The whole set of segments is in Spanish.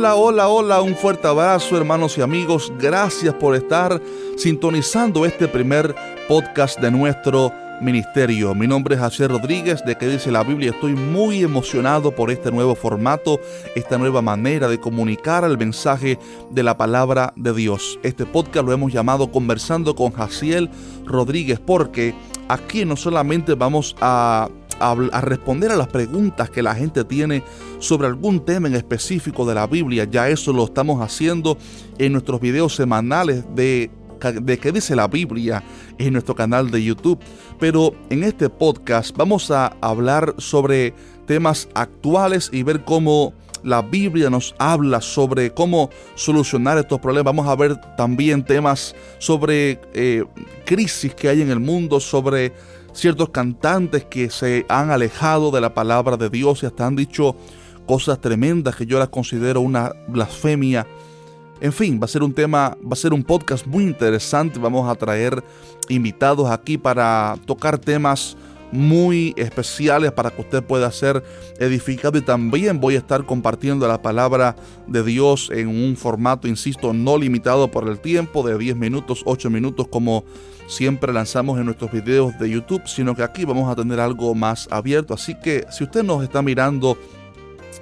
Hola, hola, hola, un fuerte abrazo hermanos y amigos. Gracias por estar sintonizando este primer podcast de nuestro ministerio. Mi nombre es José Rodríguez, de que dice la Biblia. Estoy muy emocionado por este nuevo formato, esta nueva manera de comunicar el mensaje de la palabra de Dios. Este podcast lo hemos llamado Conversando con Jaciel Rodríguez porque aquí no solamente vamos a a, responder a las preguntas que la gente tiene sobre algún tema en específico de la Biblia. Ya eso lo estamos haciendo en nuestros videos semanales de de qué dice la Biblia en nuestro canal de YouTube. Pero en este podcast vamos a hablar sobre temas actuales y ver cómo la Biblia nos habla sobre cómo solucionar estos problemas. Vamos a ver también temas sobre eh, crisis que hay en el mundo, sobre ciertos cantantes que se han alejado de la palabra de Dios y hasta han dicho cosas tremendas que yo las considero una blasfemia. En fin, va a ser un tema, va a ser un podcast muy interesante. Vamos a traer invitados aquí para tocar temas muy especiales para que usted pueda ser edificado y también voy a estar compartiendo la palabra de Dios en un formato, insisto, no limitado por el tiempo de 10 minutos, 8 minutos como siempre lanzamos en nuestros videos de YouTube, sino que aquí vamos a tener algo más abierto. Así que si usted nos está mirando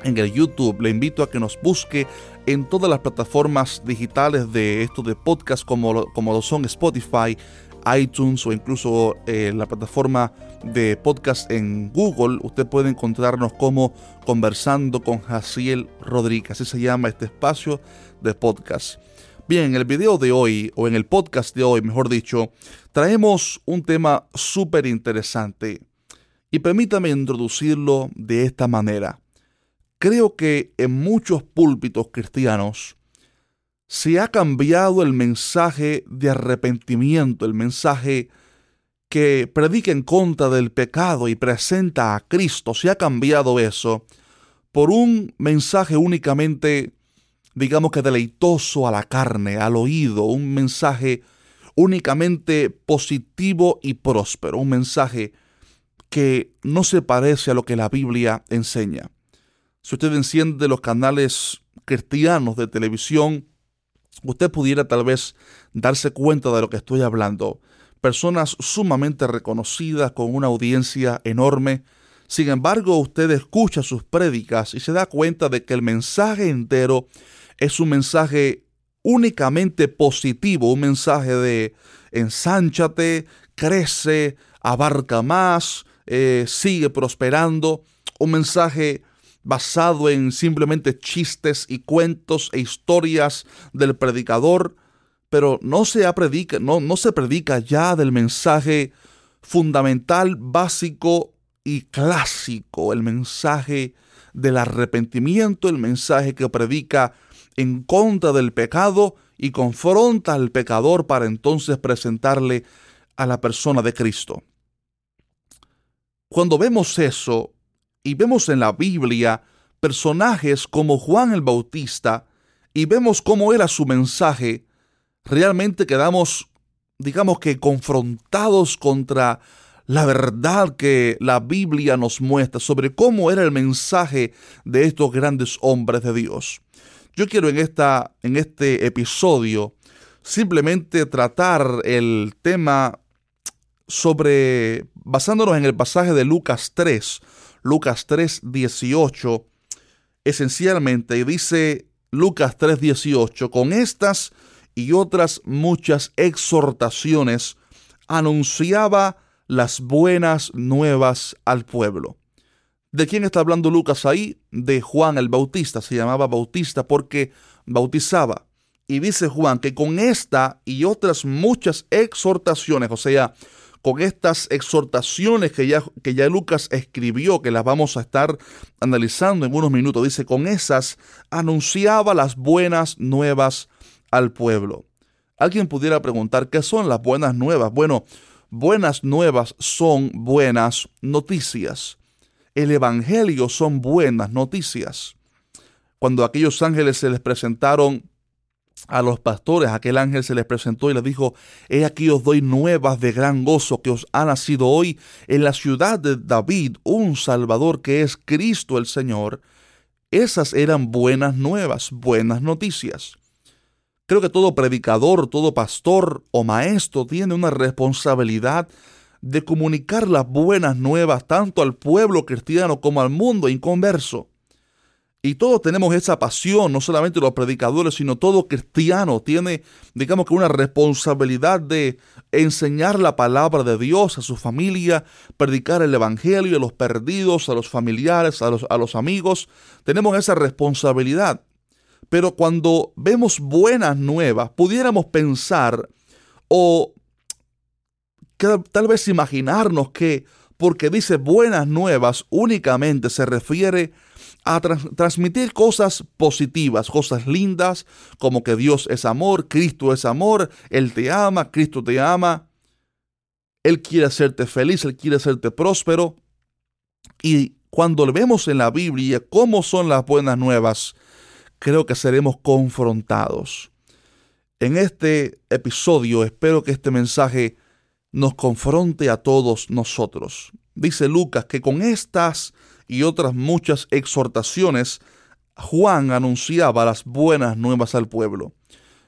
en el YouTube, le invito a que nos busque en todas las plataformas digitales de esto de podcast como, como lo son Spotify, iTunes o incluso eh, la plataforma de podcast en Google, usted puede encontrarnos como Conversando con Jaciel Rodríguez. Así se llama este espacio de podcast. Bien, en el video de hoy, o en el podcast de hoy, mejor dicho, traemos un tema súper interesante. Y permítame introducirlo de esta manera. Creo que en muchos púlpitos cristianos se ha cambiado el mensaje de arrepentimiento, el mensaje que predica en contra del pecado y presenta a Cristo, se ha cambiado eso por un mensaje únicamente, digamos que deleitoso a la carne, al oído, un mensaje únicamente positivo y próspero, un mensaje que no se parece a lo que la Biblia enseña. Si usted enciende los canales cristianos de televisión, usted pudiera tal vez darse cuenta de lo que estoy hablando. Personas sumamente reconocidas con una audiencia enorme. Sin embargo, usted escucha sus prédicas y se da cuenta de que el mensaje entero es un mensaje únicamente positivo, un mensaje de ensánchate, crece, abarca más, eh, sigue prosperando, un mensaje basado en simplemente chistes y cuentos e historias del predicador, pero no se, predica, no, no se predica ya del mensaje fundamental, básico y clásico, el mensaje del arrepentimiento, el mensaje que predica en contra del pecado y confronta al pecador para entonces presentarle a la persona de Cristo. Cuando vemos eso, y vemos en la Biblia personajes como Juan el Bautista y vemos cómo era su mensaje, realmente quedamos, digamos que, confrontados contra la verdad que la Biblia nos muestra sobre cómo era el mensaje de estos grandes hombres de Dios. Yo quiero en, esta, en este episodio simplemente tratar el tema sobre, basándonos en el pasaje de Lucas 3, Lucas 3, 18, esencialmente dice Lucas 3, 18, con estas y otras muchas exhortaciones anunciaba las buenas nuevas al pueblo. ¿De quién está hablando Lucas ahí? De Juan el Bautista. Se llamaba Bautista porque bautizaba. Y dice Juan que con esta y otras muchas exhortaciones, o sea, con estas exhortaciones que ya, que ya Lucas escribió, que las vamos a estar analizando en unos minutos. Dice, con esas anunciaba las buenas nuevas al pueblo. Alguien pudiera preguntar, ¿qué son las buenas nuevas? Bueno, buenas nuevas son buenas noticias. El Evangelio son buenas noticias. Cuando aquellos ángeles se les presentaron a los pastores, aquel ángel se les presentó y les dijo, he aquí os doy nuevas de gran gozo que os ha nacido hoy en la ciudad de David un Salvador que es Cristo el Señor. Esas eran buenas nuevas, buenas noticias. Creo que todo predicador, todo pastor o maestro tiene una responsabilidad de comunicar las buenas nuevas tanto al pueblo cristiano como al mundo inconverso. Y todos tenemos esa pasión, no solamente los predicadores, sino todo cristiano tiene, digamos que una responsabilidad de enseñar la palabra de Dios a su familia, predicar el Evangelio a los perdidos, a los familiares, a los, a los amigos. Tenemos esa responsabilidad. Pero cuando vemos buenas nuevas, pudiéramos pensar o tal vez imaginarnos que porque dice buenas nuevas únicamente se refiere a transmitir cosas positivas, cosas lindas, como que Dios es amor, Cristo es amor, Él te ama, Cristo te ama, Él quiere hacerte feliz, Él quiere hacerte próspero. Y cuando vemos en la Biblia cómo son las buenas nuevas, creo que seremos confrontados. En este episodio espero que este mensaje nos confronte a todos nosotros. Dice Lucas que con estas y otras muchas exhortaciones, Juan anunciaba las buenas nuevas al pueblo.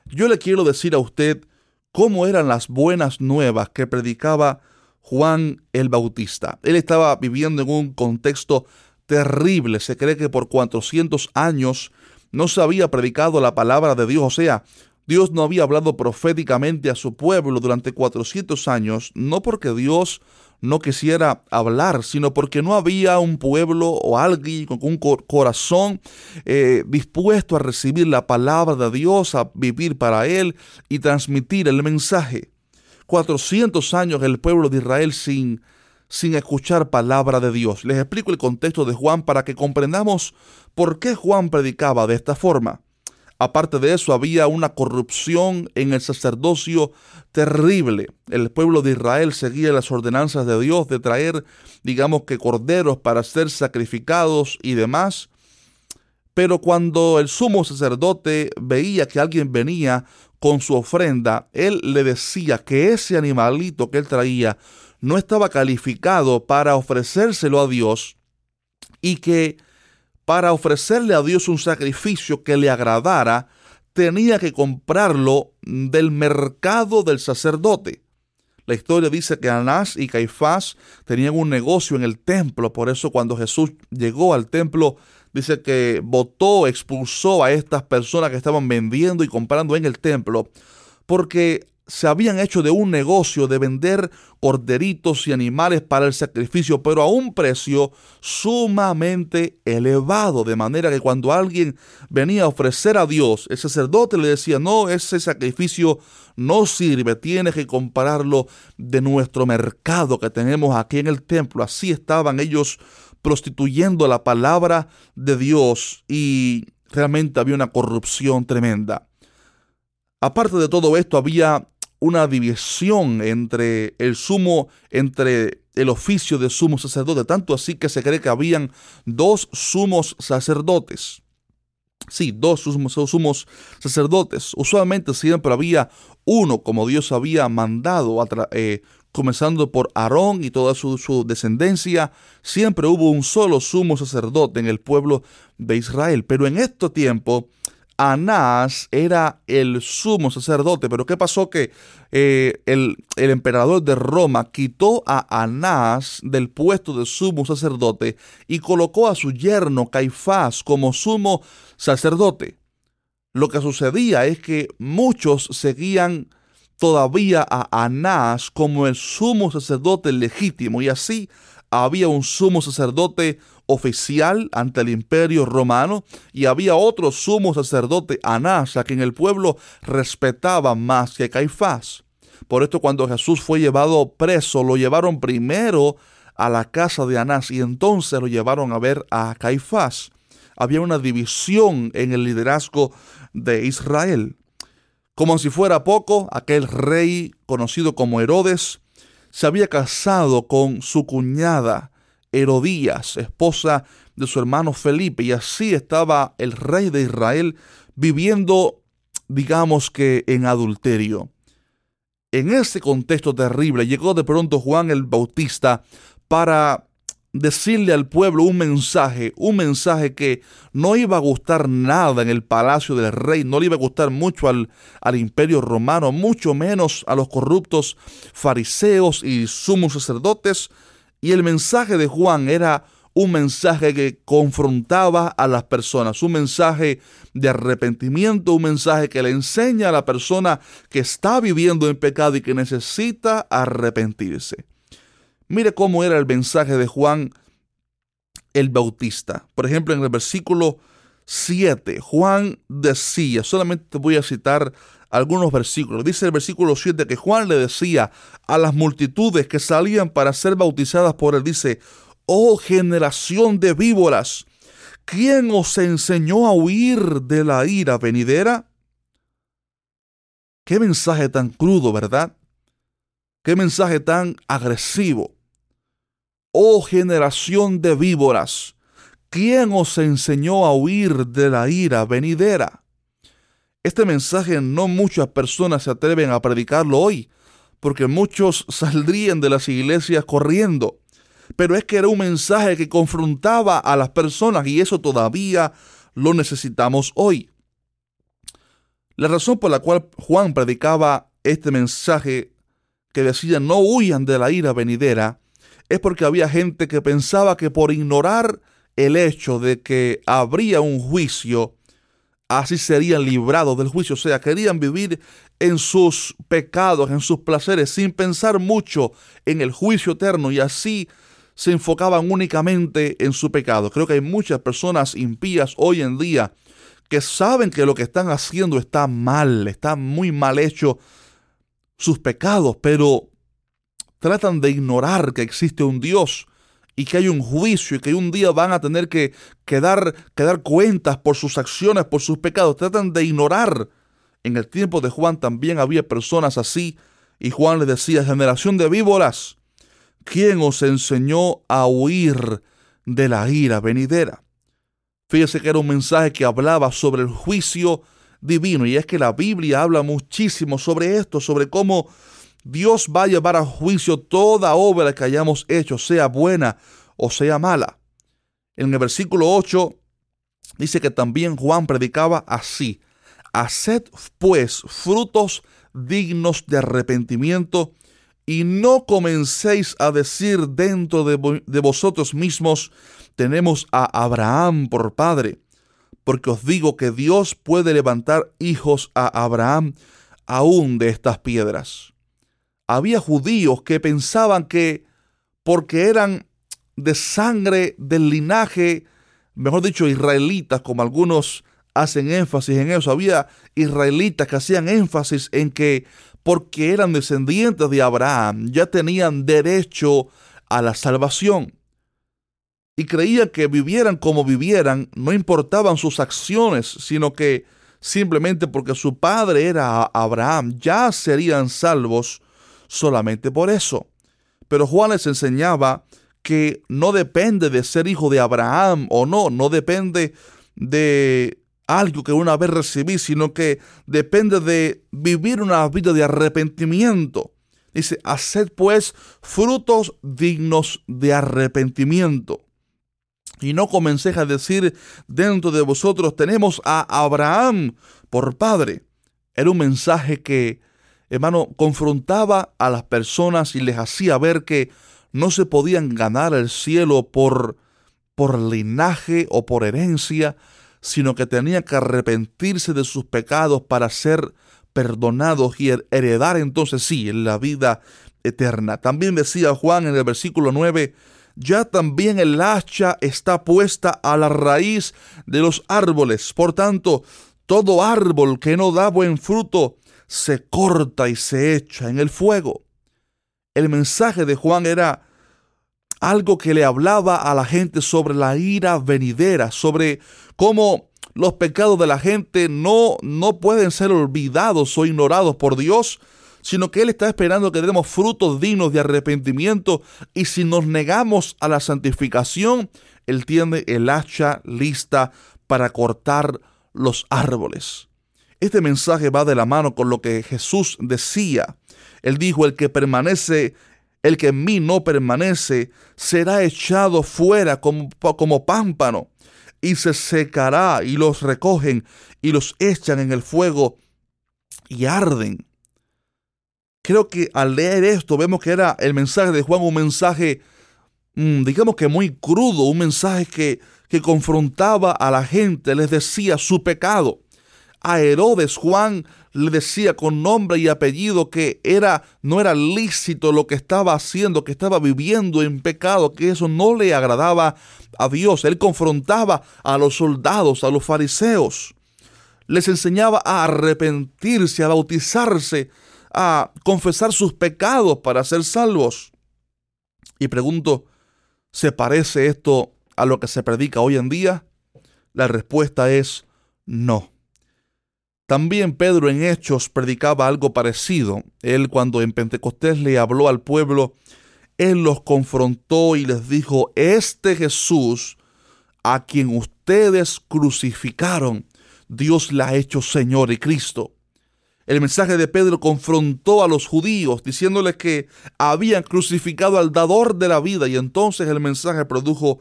Yo le quiero decir a usted cómo eran las buenas nuevas que predicaba Juan el Bautista. Él estaba viviendo en un contexto terrible. Se cree que por 400 años no se había predicado la palabra de Dios. O sea, Dios no había hablado proféticamente a su pueblo durante 400 años, no porque Dios no quisiera hablar, sino porque no había un pueblo o alguien con un corazón eh, dispuesto a recibir la palabra de Dios, a vivir para Él y transmitir el mensaje. 400 años el pueblo de Israel sin, sin escuchar palabra de Dios. Les explico el contexto de Juan para que comprendamos por qué Juan predicaba de esta forma. Aparte de eso, había una corrupción en el sacerdocio terrible. El pueblo de Israel seguía las ordenanzas de Dios de traer, digamos que, corderos para ser sacrificados y demás. Pero cuando el sumo sacerdote veía que alguien venía con su ofrenda, él le decía que ese animalito que él traía no estaba calificado para ofrecérselo a Dios y que para ofrecerle a Dios un sacrificio que le agradara, tenía que comprarlo del mercado del sacerdote. La historia dice que Anás y Caifás tenían un negocio en el templo, por eso cuando Jesús llegó al templo, dice que votó, expulsó a estas personas que estaban vendiendo y comprando en el templo, porque se habían hecho de un negocio de vender corderitos y animales para el sacrificio, pero a un precio sumamente elevado, de manera que cuando alguien venía a ofrecer a Dios, el sacerdote le decía, no, ese sacrificio no sirve, tienes que compararlo de nuestro mercado que tenemos aquí en el templo. Así estaban ellos prostituyendo la palabra de Dios y realmente había una corrupción tremenda. Aparte de todo esto, había una división entre el sumo, entre el oficio de sumo sacerdote, tanto así que se cree que habían dos sumos sacerdotes. Sí, dos sumos, sacerdotes. Usualmente siempre había uno, como Dios había mandado, eh, comenzando por Aarón y toda su, descendencia, siempre hubo un solo sumo sacerdote en el pueblo de Israel. Pero en este tiempo Anás era el sumo sacerdote, pero ¿qué pasó? Que eh, el, el, emperador de Roma quitó a Anás del puesto de sumo sacerdote y colocó a su yerno Caifás como sumo sacerdote. Lo que sucedía es que muchos seguían todavía a Anás como el sumo sacerdote legítimo y así había un sumo sacerdote oficial ante el imperio romano y había otro sumo sacerdote, Anás, a quien el pueblo respetaba más que Caifás. Por esto cuando Jesús fue llevado preso, lo llevaron primero a la casa de Anás y entonces lo llevaron a ver a Caifás. Había una división en el liderazgo de Israel. Como si fuera poco, aquel rey conocido como Herodes se había casado con su cuñada, Herodías, esposa de su hermano Felipe, y así estaba el rey de Israel viviendo, digamos que, en adulterio. En ese contexto terrible llegó de pronto Juan el Bautista para decirle al pueblo un mensaje, un mensaje que no iba a gustar nada en el palacio del rey, no le iba a gustar mucho al, al imperio romano, mucho menos a los corruptos fariseos y sumos sacerdotes. Y el mensaje de Juan era un mensaje que confrontaba a las personas, un mensaje de arrepentimiento, un mensaje que le enseña a la persona que está viviendo en pecado y que necesita arrepentirse. Mire cómo era el mensaje de Juan el Bautista. Por ejemplo, en el versículo 7, Juan decía, solamente voy a citar algunos versículos. Dice el versículo 7 que Juan le decía a las multitudes que salían para ser bautizadas por él, dice, oh generación de víboras, ¿quién os enseñó a huir de la ira venidera? Qué mensaje tan crudo, ¿verdad? Qué mensaje tan agresivo. Oh generación de víboras, ¿quién os enseñó a huir de la ira venidera? Este mensaje no muchas personas se atreven a predicarlo hoy, porque muchos saldrían de las iglesias corriendo. Pero es que era un mensaje que confrontaba a las personas y eso todavía lo necesitamos hoy. La razón por la cual Juan predicaba este mensaje que decía no huyan de la ira venidera es porque había gente que pensaba que por ignorar el hecho de que habría un juicio, así serían librados del juicio. O sea, querían vivir en sus pecados, en sus placeres, sin pensar mucho en el juicio eterno y así se enfocaban únicamente en su pecado. Creo que hay muchas personas impías hoy en día que saben que lo que están haciendo está mal, está muy mal hecho sus pecados, pero tratan de ignorar que existe un Dios y que hay un juicio y que un día van a tener que, dar, cuentas por sus acciones, por sus pecados. Tratan de ignorar. En el tiempo de Juan también había personas así y Juan les decía, generación de víboras, ¿quién os enseñó a huir de la ira venidera? Fíjese que era un mensaje que hablaba sobre el juicio divino y es que la Biblia habla muchísimo sobre esto, sobre cómo Dios va a llevar a juicio toda obra que hayamos hecho, sea buena o sea mala. En el versículo 8 dice que también Juan predicaba así, haced pues frutos dignos de arrepentimiento y no comencéis a decir dentro de, de vosotros mismos, tenemos a Abraham por padre, porque os digo que Dios puede levantar hijos a Abraham aún de estas piedras había judíos que pensaban que porque eran de sangre del linaje, mejor dicho, israelitas, como algunos hacen énfasis en eso, había israelitas que hacían énfasis en que porque eran descendientes de Abraham, ya tenían derecho a la salvación. Y creían que vivieran como vivieran, no importaban sus acciones, sino que simplemente porque su padre era Abraham, ya serían salvos solamente por eso. Pero Juan les enseñaba que no depende de ser hijo de Abraham o no, no depende de algo que una vez recibí, sino que depende de vivir una vida de arrepentimiento. Dice, haced pues frutos dignos de arrepentimiento. Y no comencéis a decir dentro de vosotros, tenemos a Abraham por padre. Era un mensaje que hermano, confrontaba a las personas y les hacía ver que no se podían ganar el cielo por, por linaje o por herencia, sino que tenían que arrepentirse de sus pecados para ser perdonados y heredar entonces sí la vida eterna. También decía Juan en el versículo 9, ya también el hacha está puesta a la raíz de los árboles. Por tanto, todo árbol que no da buen fruto se corta y se echa en el fuego. El mensaje de Juan era algo que le hablaba a la gente sobre la ira venidera, sobre cómo los pecados de la gente no, no pueden ser olvidados o ignorados por Dios, sino que Él está esperando que demos frutos dignos de arrepentimiento y si nos negamos a la santificación, Él tiene el hacha lista para cortar los árboles. Este mensaje va de la mano con lo que Jesús decía. Él dijo, el que permanece el que en mí no permanece será echado fuera como, pámpano y se secará y los recogen y los echan en el fuego y arden. Creo que al leer esto vemos que era el mensaje de Juan un mensaje, mm, digamos que muy crudo, un mensaje que, que confrontaba a la gente, les decía su pecado. A Herodes Juan le decía con nombre y apellido que era no era lícito lo que estaba haciendo, que estaba viviendo en pecado, que eso no le agradaba a Dios. Él confrontaba a los soldados, a los fariseos. Les enseñaba a arrepentirse, a bautizarse, a confesar sus pecados para ser salvos. Y pregunto, ¿se parece esto a lo que se predica hoy en día? La respuesta es no. También Pedro en Hechos predicaba algo parecido. Él cuando en Pentecostés le habló al pueblo, él los confrontó y les dijo, este Jesús a quien ustedes crucificaron, Dios le ha hecho Señor y Cristo. El mensaje de Pedro confrontó a los judíos diciéndoles que habían crucificado al dador de la vida y entonces el mensaje produjo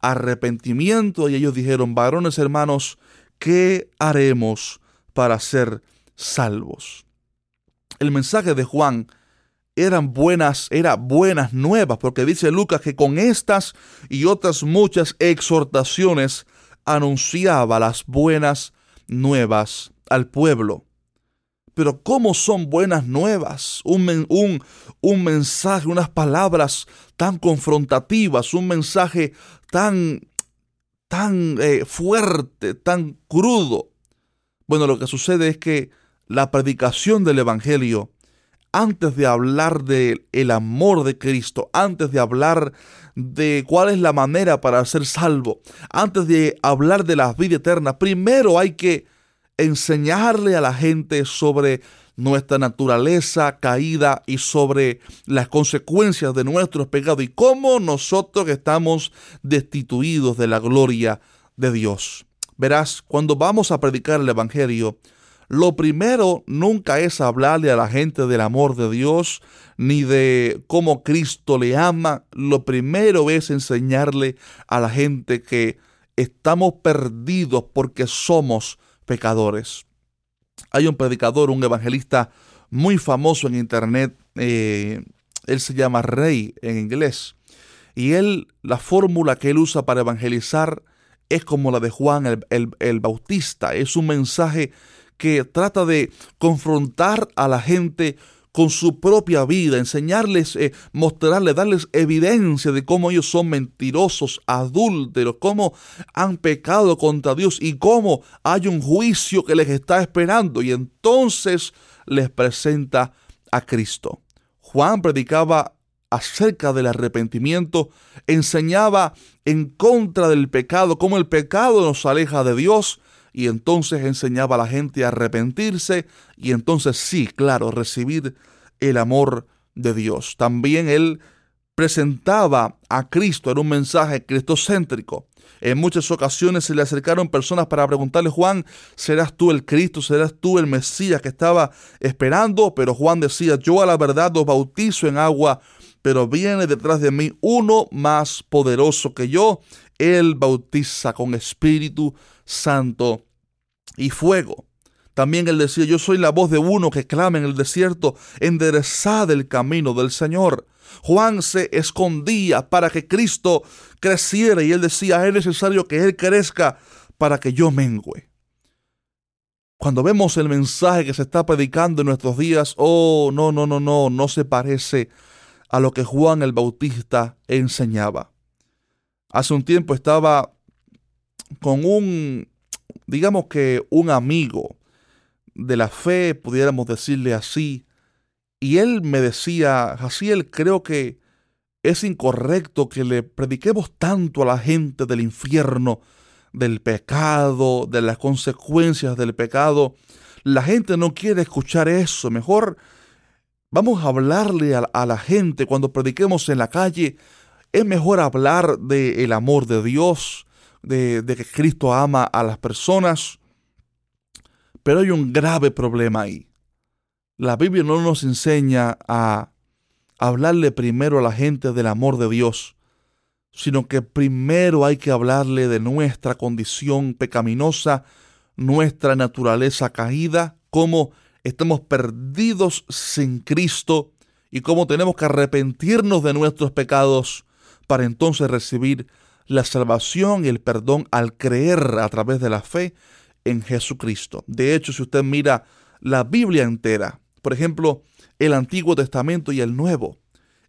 arrepentimiento y ellos dijeron, varones hermanos, ¿qué haremos? Para ser salvos. El mensaje de Juan eran buenas, era buenas nuevas, porque dice Lucas que con estas y otras muchas exhortaciones anunciaba las buenas nuevas al pueblo. Pero ¿cómo son buenas nuevas? Un, un, un, mensaje, unas palabras tan confrontativas, un mensaje tan, tan eh, fuerte, tan crudo. Bueno, lo que sucede es que la predicación del Evangelio, antes de hablar del el amor de Cristo, antes de hablar de cuál es la manera para ser salvo, antes de hablar de la vida eterna, primero hay que enseñarle a la gente sobre nuestra naturaleza caída y sobre las consecuencias de nuestros pecados y cómo nosotros estamos destituidos de la gloria de Dios. Verás, cuando vamos a predicar el Evangelio, lo primero nunca es hablarle a la gente del amor de Dios ni de cómo Cristo le ama. Lo primero es enseñarle a la gente que estamos perdidos porque somos pecadores. Hay un predicador, un evangelista muy famoso en internet. Eh, él se llama Rey en inglés. Y él, la fórmula que él usa para evangelizar es como la de Juan el, Bautista. Es un mensaje que trata de confrontar a la gente con su propia vida, enseñarles, eh, mostrarles, darles evidencia de cómo ellos son mentirosos, adúlteros, cómo han pecado contra Dios y cómo hay un juicio que les está esperando. Y entonces les presenta a Cristo. Juan predicaba acerca del arrepentimiento, enseñaba en contra del pecado, cómo el pecado nos aleja de Dios, y entonces enseñaba a la gente a arrepentirse y entonces sí, claro, recibir el amor de Dios. También él presentaba a Cristo, en un mensaje cristocéntrico. En muchas ocasiones se le acercaron personas para preguntarle, Juan, ¿serás tú el Cristo? ¿Serás tú el Mesías que estaba esperando? Pero Juan decía, yo a la verdad os bautizo en agua pero viene detrás de mí uno más poderoso que yo. Él bautiza con Espíritu Santo y fuego. También él decía, yo soy la voz de uno que clama en el desierto, enderezad el camino del Señor. Juan se escondía para que Cristo creciera y él decía, es necesario que Él crezca para que yo mengüe. Cuando vemos el mensaje que se está predicando en nuestros días, oh, no, no, no, no, no se parece a lo que Juan el Bautista enseñaba. Hace un tiempo estaba con un, digamos que un amigo de la fe, pudiéramos decirle así, y él me decía, Jaciel, creo que es incorrecto que le prediquemos tanto a la gente del infierno, del pecado, de las consecuencias del pecado. La gente no quiere escuchar eso. Mejor Vamos a hablarle a, la gente cuando prediquemos en la calle. Es mejor hablar del amor de Dios, de, de que Cristo ama a las personas. Pero hay un grave problema ahí. La Biblia no nos enseña a, hablarle primero a la gente del amor de Dios, sino que primero hay que hablarle de nuestra condición pecaminosa, nuestra naturaleza caída, cómo estamos perdidos sin Cristo y cómo tenemos que arrepentirnos de nuestros pecados para entonces recibir la salvación y el perdón al creer a través de la fe en Jesucristo. De hecho, si usted mira la Biblia entera, por ejemplo, el Antiguo Testamento y el Nuevo.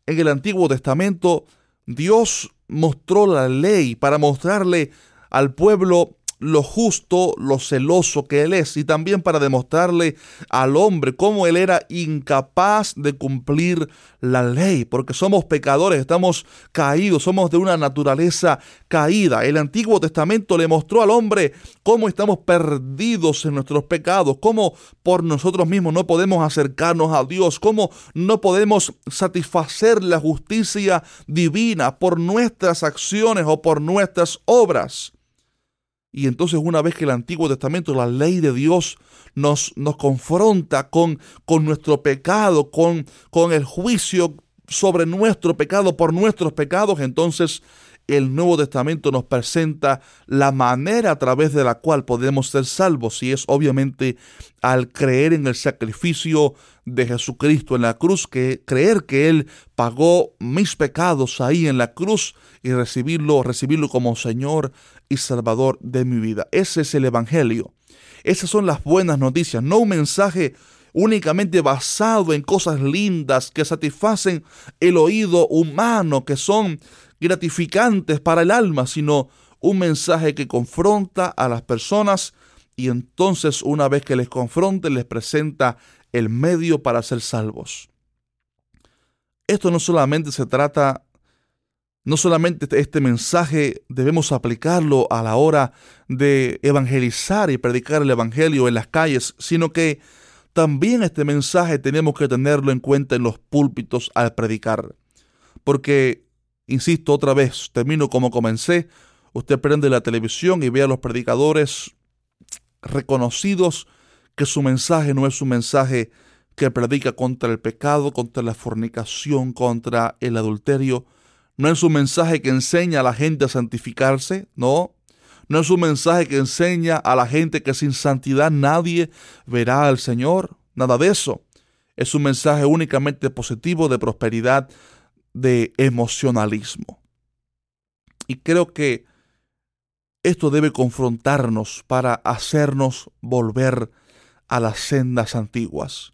En el Antiguo Testamento, Dios mostró la ley para mostrarle al pueblo lo justo, lo celoso que Él es y también para demostrarle al hombre cómo Él era incapaz de cumplir la ley, porque somos pecadores, estamos caídos, somos de una naturaleza caída. El Antiguo Testamento le mostró al hombre cómo estamos perdidos en nuestros pecados, cómo por nosotros mismos no podemos acercarnos a Dios, cómo no podemos satisfacer la justicia divina por nuestras acciones o por nuestras obras. Y entonces una vez que el Antiguo Testamento, la ley de Dios, nos, nos confronta con, con nuestro pecado, con, con el juicio sobre nuestro pecado por nuestros pecados, entonces el Nuevo Testamento nos presenta la manera a través de la cual podemos ser salvos. Y es obviamente al creer en el sacrificio de Jesucristo en la cruz, que creer que Él pagó mis pecados ahí en la cruz y recibirlo, recibirlo como Señor Salvador de mi vida. Ese es el Evangelio. Esas son las buenas noticias, no un mensaje únicamente basado en cosas lindas que satisfacen el oído humano, que son gratificantes para el alma, sino un mensaje que confronta a las personas y entonces una vez que les confronte les presenta el medio para ser salvos. Esto no solamente se trata no solamente este, este mensaje debemos aplicarlo a la hora de evangelizar y predicar el Evangelio en las calles, sino que también este mensaje tenemos que tenerlo en cuenta en los púlpitos al predicar. Porque, insisto otra vez, termino como comencé, usted prende la televisión y ve a los predicadores reconocidos que su mensaje no es un mensaje que predica contra el pecado, contra la fornicación, contra el adulterio, no es un mensaje que enseña a la gente a santificarse, no. No es un mensaje que enseña a la gente que sin santidad nadie verá al Señor. Nada de eso. Es un mensaje únicamente positivo de prosperidad, de emocionalismo. Y creo que esto debe confrontarnos para hacernos volver a las sendas antiguas.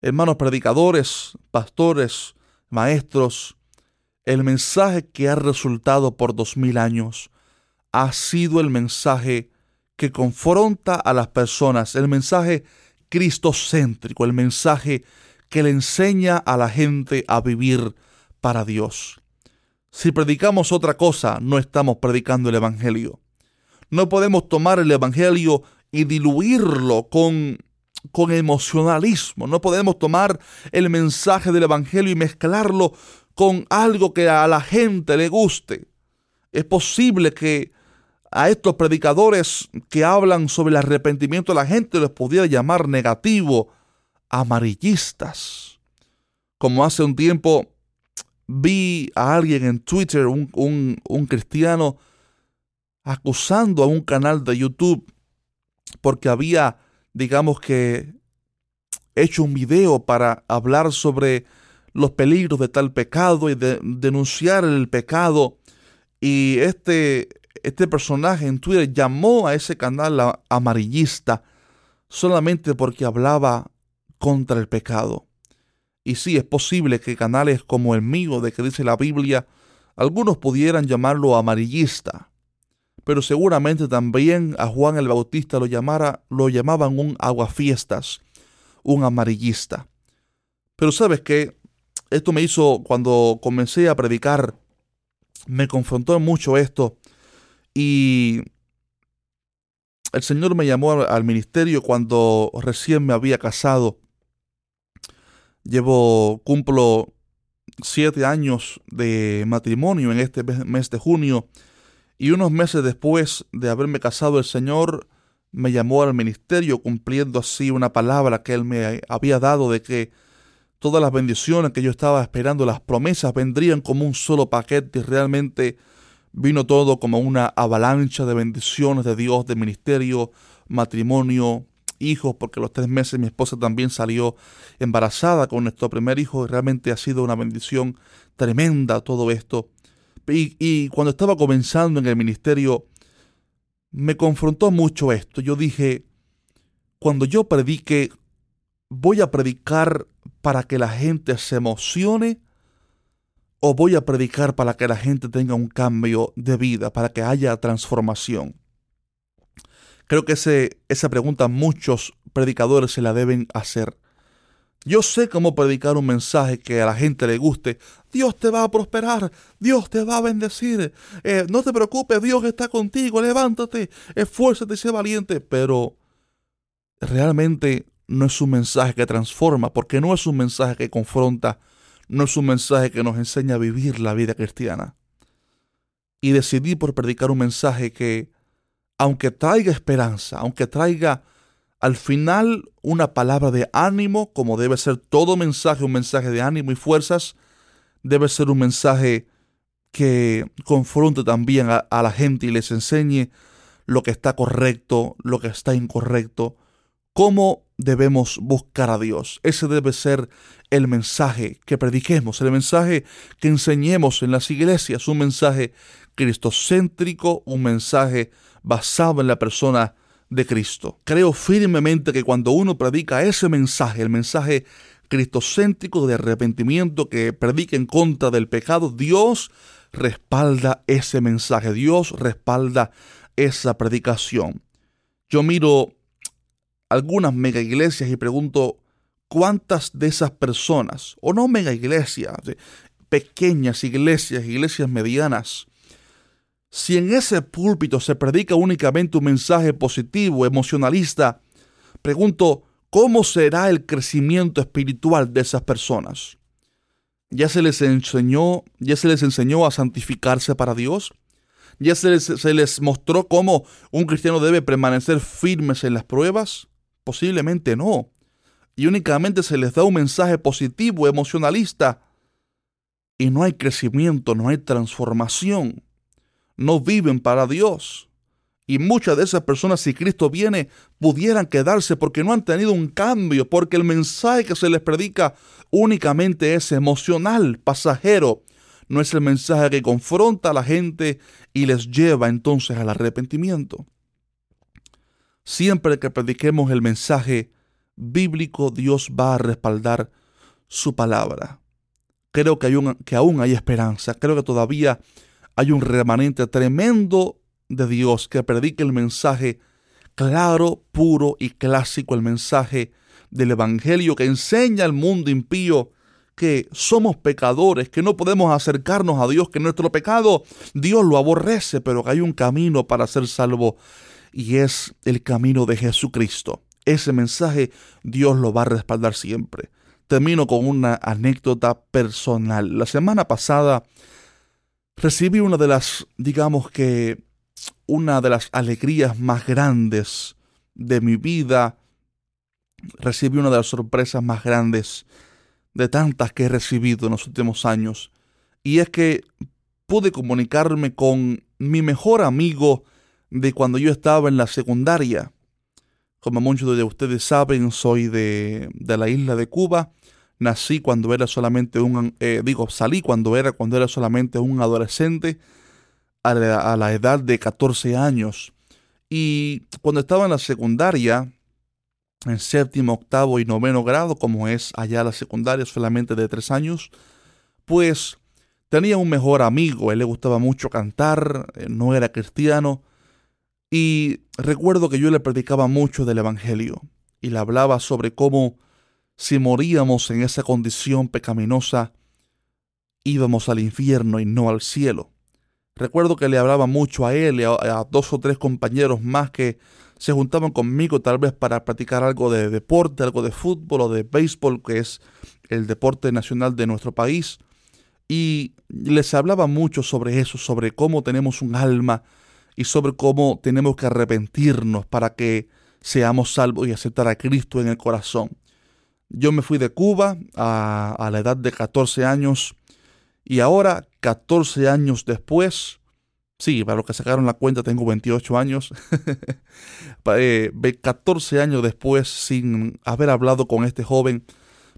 Hermanos predicadores, pastores, maestros, el mensaje que ha resultado por dos mil años ha sido el mensaje que confronta a las personas, el mensaje cristocéntrico, el mensaje que le enseña a la gente a vivir para Dios. Si predicamos otra cosa, no estamos predicando el Evangelio. No podemos tomar el Evangelio y diluirlo con, con emocionalismo. No podemos tomar el mensaje del Evangelio y mezclarlo con algo que a la gente le guste. Es posible que a estos predicadores que hablan sobre el arrepentimiento la gente les pudiera llamar negativo, amarillistas. Como hace un tiempo vi a alguien en Twitter, un, un cristiano, acusando a un canal de YouTube porque había, digamos que, hecho un video para hablar sobre los peligros de tal pecado y de denunciar el pecado. Y este, este personaje en Twitter llamó a ese canal amarillista solamente porque hablaba contra el pecado. Y sí, es posible que canales como el mío, de que dice la Biblia, algunos pudieran llamarlo amarillista, pero seguramente también a Juan el Bautista lo, llamara, lo llamaban un aguafiestas, un amarillista. Pero sabes que esto me hizo, cuando comencé a predicar, me confrontó mucho esto. Y el Señor me llamó al ministerio cuando recién me había casado. Llevo, cumplo siete años de matrimonio en este mes de junio. Y unos meses después de haberme casado, el Señor me llamó al ministerio cumpliendo así una palabra que Él me había dado de que todas las bendiciones que yo estaba esperando, las promesas vendrían como un solo paquete y realmente vino todo como una avalancha de bendiciones de Dios, de ministerio, matrimonio, hijos, porque los tres meses mi esposa también salió embarazada con nuestro primer hijo y realmente ha sido una bendición tremenda todo esto. Y, y cuando estaba comenzando en el ministerio, me confrontó mucho esto. Yo dije, cuando yo predique, voy a predicar para que la gente se emocione o voy a predicar para que la gente tenga un cambio de vida, para que haya transformación. Creo que ese, esa pregunta muchos predicadores se la deben hacer. Yo sé cómo predicar un mensaje que a la gente le guste. Dios te va a prosperar, Dios te va a bendecir. Eh, no te preocupes, Dios está contigo, levántate, esfuérzate sé valiente. Pero realmente no es un mensaje que transforma, porque no es un mensaje que confronta, no es un mensaje que nos enseña a vivir la vida cristiana. Y decidí por predicar un mensaje que, aunque traiga esperanza, aunque traiga al final una palabra de ánimo, como debe ser todo mensaje, un mensaje de ánimo y fuerzas, debe ser un mensaje que confronte también a, a la gente y les enseñe lo que está correcto, lo que está incorrecto, cómo debemos buscar a Dios. Ese debe ser el mensaje que prediquemos, el mensaje que enseñemos en las iglesias, un mensaje cristocéntrico, un mensaje basado en la persona de Cristo. Creo firmemente que cuando uno predica ese mensaje, el mensaje cristocéntrico de arrepentimiento que predica en contra del pecado, Dios respalda ese mensaje, Dios respalda esa predicación. Yo miro algunas mega iglesias y pregunto cuántas de esas personas, o no mega iglesias, pequeñas iglesias, iglesias medianas, si en ese púlpito se predica únicamente un mensaje positivo, emocionalista, pregunto, ¿cómo será el crecimiento espiritual de esas personas? ¿Ya se les enseñó, ya se les enseñó a santificarse para Dios? ¿Ya se les, se les mostró cómo un cristiano debe permanecer firmes en las pruebas? Posiblemente no. Y únicamente se les da un mensaje positivo, emocionalista. Y no hay crecimiento, no hay transformación. No viven para Dios. Y muchas de esas personas, si Cristo viene, pudieran quedarse porque no han tenido un cambio, porque el mensaje que se les predica únicamente es emocional, pasajero. No es el mensaje que confronta a la gente y les lleva entonces al arrepentimiento. Siempre que prediquemos el mensaje bíblico, Dios va a respaldar su palabra. Creo que, hay un, que aún hay esperanza. Creo que todavía hay un remanente tremendo de Dios que predique el mensaje claro, puro y clásico, el mensaje del Evangelio que enseña al mundo impío que somos pecadores, que no podemos acercarnos a Dios, que nuestro pecado Dios lo aborrece, pero que hay un camino para ser salvo y es el camino de Jesucristo. Ese mensaje Dios lo va a respaldar siempre. Termino con una anécdota personal. La semana pasada recibí una de las, digamos que, una de las alegrías más grandes de mi vida. Recibí una de las sorpresas más grandes de tantas que he recibido en los últimos años. Y es que pude comunicarme con mi mejor amigo de cuando yo estaba en la secundaria. Como muchos de ustedes saben, soy de, la isla de Cuba. Nací cuando era solamente un, eh, digo, salí cuando era, cuando era solamente un adolescente a la, a la edad de 14 años. Y cuando estaba en la secundaria, en séptimo, octavo y noveno grado, como es allá la secundaria, solamente de tres años, pues tenía un mejor amigo, él le gustaba mucho cantar, eh, no era cristiano, y recuerdo que yo le predicaba mucho del Evangelio y le hablaba sobre cómo si moríamos en esa condición pecaminosa, íbamos al infierno y no al cielo. Recuerdo que le hablaba mucho a él y a, dos o tres compañeros más que se juntaban conmigo tal vez para practicar algo de deporte, algo de fútbol o de béisbol, que es el deporte nacional de nuestro país. Y les hablaba mucho sobre eso, sobre cómo tenemos un alma y sobre cómo tenemos que arrepentirnos para que seamos salvos y aceptar a Cristo en el corazón. Yo me fui de Cuba a, a la edad de 14 años y ahora, 14 años después, sí, para los que sacaron la cuenta tengo 28 años, 14 eh, años después sin haber hablado con este joven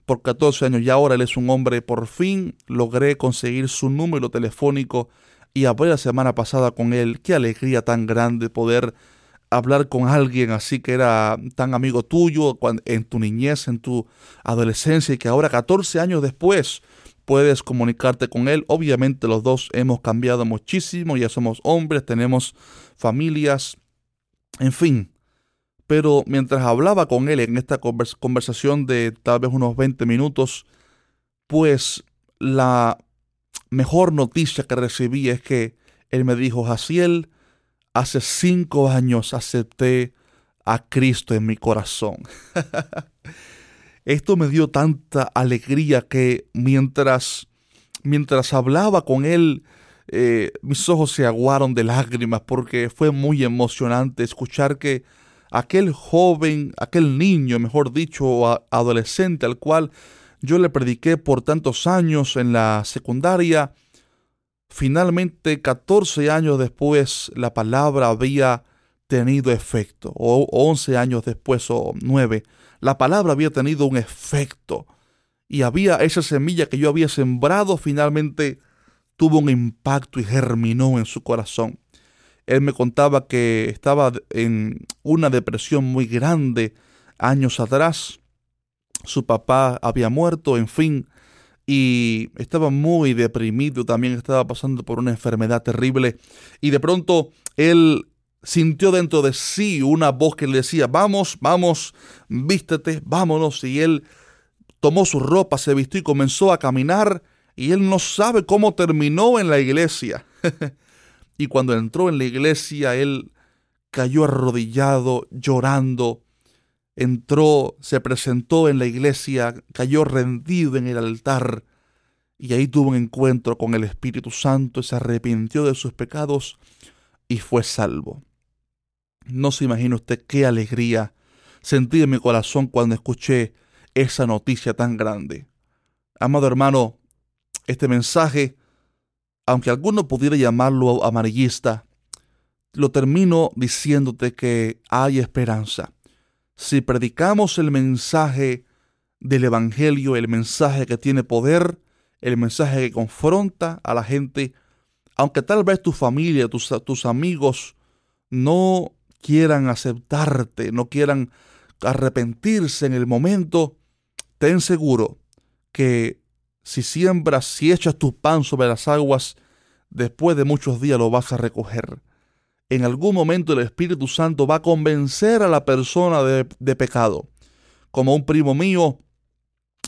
por 14 años y ahora él es un hombre, por fin logré conseguir su número telefónico y hablé la semana pasada con él. Qué alegría tan grande poder hablar con alguien así que era tan amigo tuyo en tu niñez, en tu adolescencia y que ahora 14 años después puedes comunicarte con él. Obviamente los dos hemos cambiado muchísimo, ya somos hombres, tenemos familias, en fin. Pero mientras hablaba con él en esta conversación de tal vez unos 20 minutos, pues la mejor noticia que recibí es que él me dijo, Jaciel, hace cinco años acepté a Cristo en mi corazón. Esto me dio tanta alegría que mientras, mientras hablaba con él, eh, mis ojos se aguaron de lágrimas porque fue muy emocionante escuchar que aquel joven, aquel niño, mejor dicho, adolescente al cual yo le prediqué por tantos años en la secundaria, finalmente 14 años después la palabra había tenido efecto, o 11 años después o 9 la palabra había tenido un efecto y había esa semilla que yo había sembrado finalmente tuvo un impacto y germinó en su corazón. Él me contaba que estaba en una depresión muy grande años atrás. Su papá había muerto, en fin, y estaba muy deprimido, también estaba pasando por una enfermedad terrible. Y de pronto él sintió dentro de sí una voz que le decía, vamos, vamos, vístete, vámonos. Y él tomó su ropa, se vistió y comenzó a caminar. Y él no sabe cómo terminó en la iglesia. y cuando entró en la iglesia, él cayó arrodillado, llorando. Entró, se presentó en la iglesia, cayó rendido en el altar. Y ahí tuvo un encuentro con el Espíritu Santo, se arrepintió de sus pecados y fue salvo. No se imagina usted qué alegría sentí en mi corazón cuando escuché esa noticia tan grande. Amado hermano, este mensaje, aunque alguno pudiera llamarlo amarillista, lo termino diciéndote que hay esperanza. Si predicamos el mensaje del Evangelio, el mensaje que tiene poder, el mensaje que confronta a la gente, aunque tal vez tu familia, tus, tus amigos no quieran aceptarte, no quieran arrepentirse en el momento, ten seguro que si siembras, si echas tu pan sobre las aguas, después de muchos días lo vas a recoger. En algún momento el Espíritu Santo va a convencer a la persona de, pecado. Como un primo mío,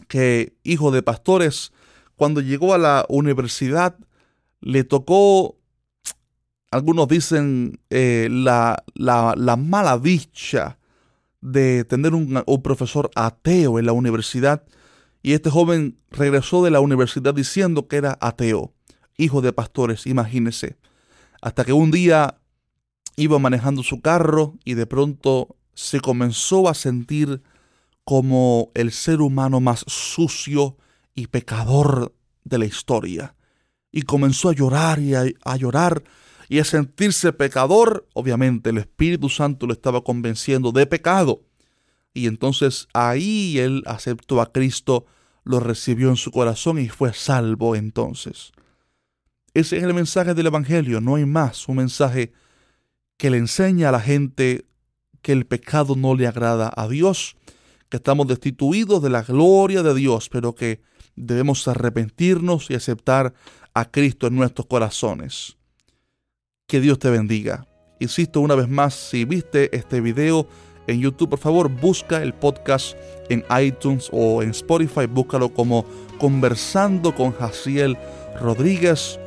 que hijo de pastores, cuando llegó a la universidad, le tocó algunos dicen eh, la, la, mala dicha de tener un, un, profesor ateo en la universidad. Y este joven regresó de la universidad diciendo que era ateo, hijo de pastores, imagínese. Hasta que un día iba manejando su carro y de pronto se comenzó a sentir como el ser humano más sucio y pecador de la historia. Y comenzó a llorar y a llorar y a sentirse pecador, obviamente el Espíritu Santo lo estaba convenciendo de pecado. Y entonces ahí él aceptó a Cristo, lo recibió en su corazón y fue salvo entonces. Ese es el mensaje del Evangelio, no hay más, un mensaje que le enseña a la gente que el pecado no le agrada a Dios, que estamos destituidos de la gloria de Dios, pero que debemos arrepentirnos y aceptar a Cristo en nuestros corazones. Que Dios te bendiga. Insisto una vez más, si viste este video en YouTube, por favor busca el podcast en iTunes o en Spotify, búscalo como Conversando con Jaciel Rodríguez.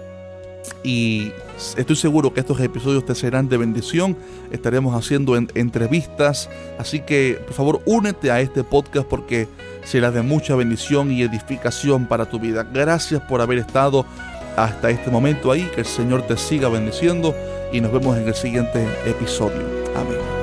Y estoy seguro que estos episodios te serán de bendición. Estaremos haciendo entrevistas. Así que por favor únete a este podcast porque será de mucha bendición y edificación para tu vida. Gracias por haber estado hasta este momento ahí. Que el Señor te siga bendiciendo y nos vemos en el siguiente episodio. Amén.